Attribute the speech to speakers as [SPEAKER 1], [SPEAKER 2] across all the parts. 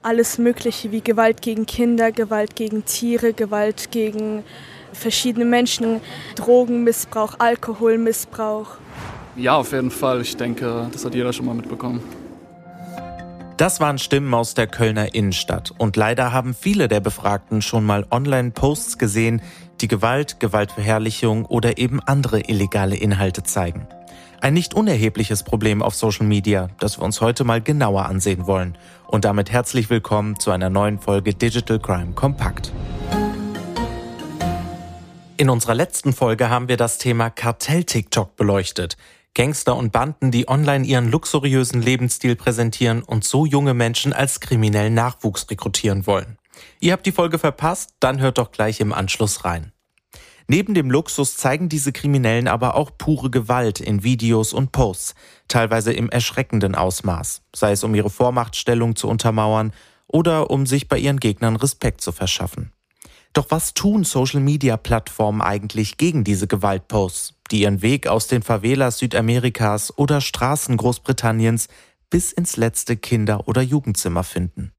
[SPEAKER 1] Alles Mögliche wie Gewalt gegen Kinder, Gewalt gegen Tiere, Gewalt gegen verschiedene Menschen, Drogenmissbrauch, Alkoholmissbrauch.
[SPEAKER 2] Ja, auf jeden Fall. Ich denke, das hat jeder schon mal mitbekommen.
[SPEAKER 3] Das waren Stimmen aus der Kölner Innenstadt. Und leider haben viele der Befragten schon mal Online-Posts gesehen, die Gewalt, Gewaltverherrlichung oder eben andere illegale Inhalte zeigen. Ein nicht unerhebliches Problem auf Social Media, das wir uns heute mal genauer ansehen wollen. Und damit herzlich willkommen zu einer neuen Folge Digital Crime Kompakt. In unserer letzten Folge haben wir das Thema Kartell-TikTok beleuchtet. Gangster und Banden, die online ihren luxuriösen Lebensstil präsentieren und so junge Menschen als kriminellen Nachwuchs rekrutieren wollen. Ihr habt die Folge verpasst? Dann hört doch gleich im Anschluss rein. Neben dem Luxus zeigen diese Kriminellen aber auch pure Gewalt in Videos und Posts, teilweise im erschreckenden Ausmaß, sei es um ihre Vormachtstellung zu untermauern oder um sich bei ihren Gegnern Respekt zu verschaffen. Doch was tun Social-Media-Plattformen eigentlich gegen diese Gewaltposts, die ihren Weg aus den Favelas Südamerikas oder Straßen Großbritanniens bis ins letzte Kinder- oder Jugendzimmer finden?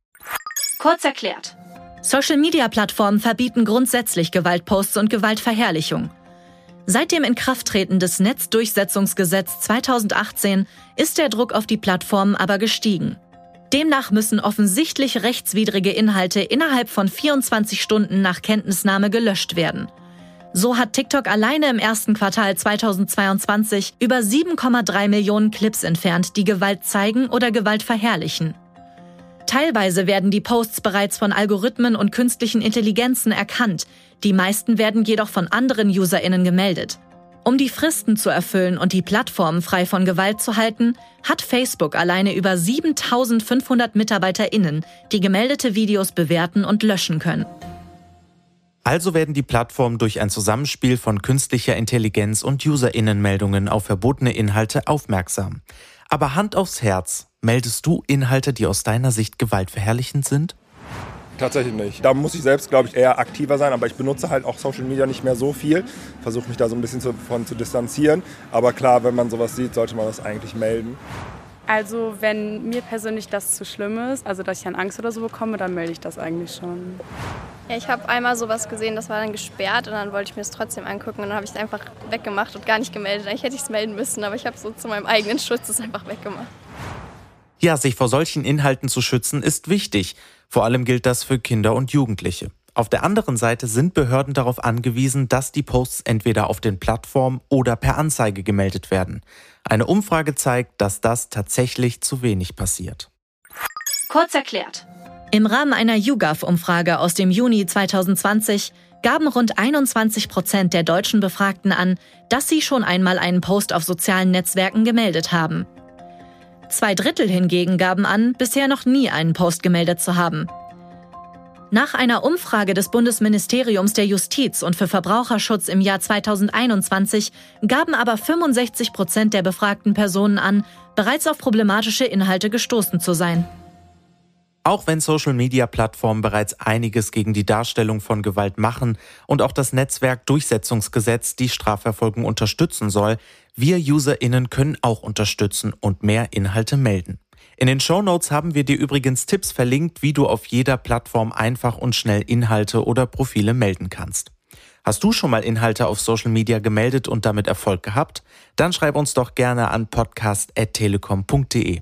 [SPEAKER 4] Kurz erklärt. Social-Media-Plattformen verbieten grundsätzlich Gewaltposts und Gewaltverherrlichung. Seit dem Inkrafttreten des Netzdurchsetzungsgesetz 2018 ist der Druck auf die Plattformen aber gestiegen. Demnach müssen offensichtlich rechtswidrige Inhalte innerhalb von 24 Stunden nach Kenntnisnahme gelöscht werden. So hat TikTok alleine im ersten Quartal 2022 über 7,3 Millionen Clips entfernt, die Gewalt zeigen oder Gewalt verherrlichen. Teilweise werden die Posts bereits von Algorithmen und künstlichen Intelligenzen erkannt, die meisten werden jedoch von anderen Userinnen gemeldet. Um die Fristen zu erfüllen und die Plattformen frei von Gewalt zu halten, hat Facebook alleine über 7500 Mitarbeiterinnen, die gemeldete Videos bewerten und löschen können.
[SPEAKER 3] Also werden die Plattformen durch ein Zusammenspiel von künstlicher Intelligenz und Userinnenmeldungen auf verbotene Inhalte aufmerksam. Aber Hand aufs Herz, meldest du Inhalte, die aus deiner Sicht gewaltverherrlichend sind?
[SPEAKER 5] Tatsächlich nicht. Da muss ich selbst, glaube ich, eher aktiver sein, aber ich benutze halt auch Social Media nicht mehr so viel. Versuche mich da so ein bisschen davon zu distanzieren. Aber klar, wenn man sowas sieht, sollte man das eigentlich melden.
[SPEAKER 6] Also wenn mir persönlich das zu schlimm ist, also dass ich dann Angst oder so bekomme, dann melde ich das eigentlich schon.
[SPEAKER 7] Ja, ich habe einmal sowas gesehen, das war dann gesperrt und dann wollte ich mir es trotzdem angucken und dann habe ich es einfach weggemacht und gar nicht gemeldet. Eigentlich hätte ich es melden müssen, aber ich habe so zu meinem eigenen Schutz es einfach weggemacht.
[SPEAKER 3] Ja, sich vor solchen Inhalten zu schützen ist wichtig. Vor allem gilt das für Kinder und Jugendliche. Auf der anderen Seite sind Behörden darauf angewiesen, dass die Posts entweder auf den Plattformen oder per Anzeige gemeldet werden. Eine Umfrage zeigt, dass das tatsächlich zu wenig passiert.
[SPEAKER 4] Kurz erklärt. Im Rahmen einer YouGov-Umfrage aus dem Juni 2020 gaben rund 21 Prozent der deutschen Befragten an, dass sie schon einmal einen Post auf sozialen Netzwerken gemeldet haben. Zwei Drittel hingegen gaben an, bisher noch nie einen Post gemeldet zu haben. Nach einer Umfrage des Bundesministeriums der Justiz und für Verbraucherschutz im Jahr 2021 gaben aber 65 Prozent der befragten Personen an, bereits auf problematische Inhalte gestoßen zu sein.
[SPEAKER 3] Auch wenn Social-Media-Plattformen bereits einiges gegen die Darstellung von Gewalt machen und auch das Netzwerkdurchsetzungsgesetz die Strafverfolgung unterstützen soll, wir Userinnen können auch unterstützen und mehr Inhalte melden. In den Show Notes haben wir dir übrigens Tipps verlinkt, wie du auf jeder Plattform einfach und schnell Inhalte oder Profile melden kannst. Hast du schon mal Inhalte auf Social Media gemeldet und damit Erfolg gehabt? Dann schreib uns doch gerne an podcast.telekom.de.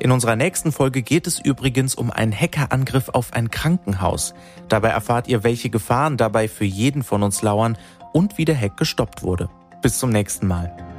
[SPEAKER 3] In unserer nächsten Folge geht es übrigens um einen Hackerangriff auf ein Krankenhaus. Dabei erfahrt ihr, welche Gefahren dabei für jeden von uns lauern und wie der Hack gestoppt wurde. Bis zum nächsten Mal.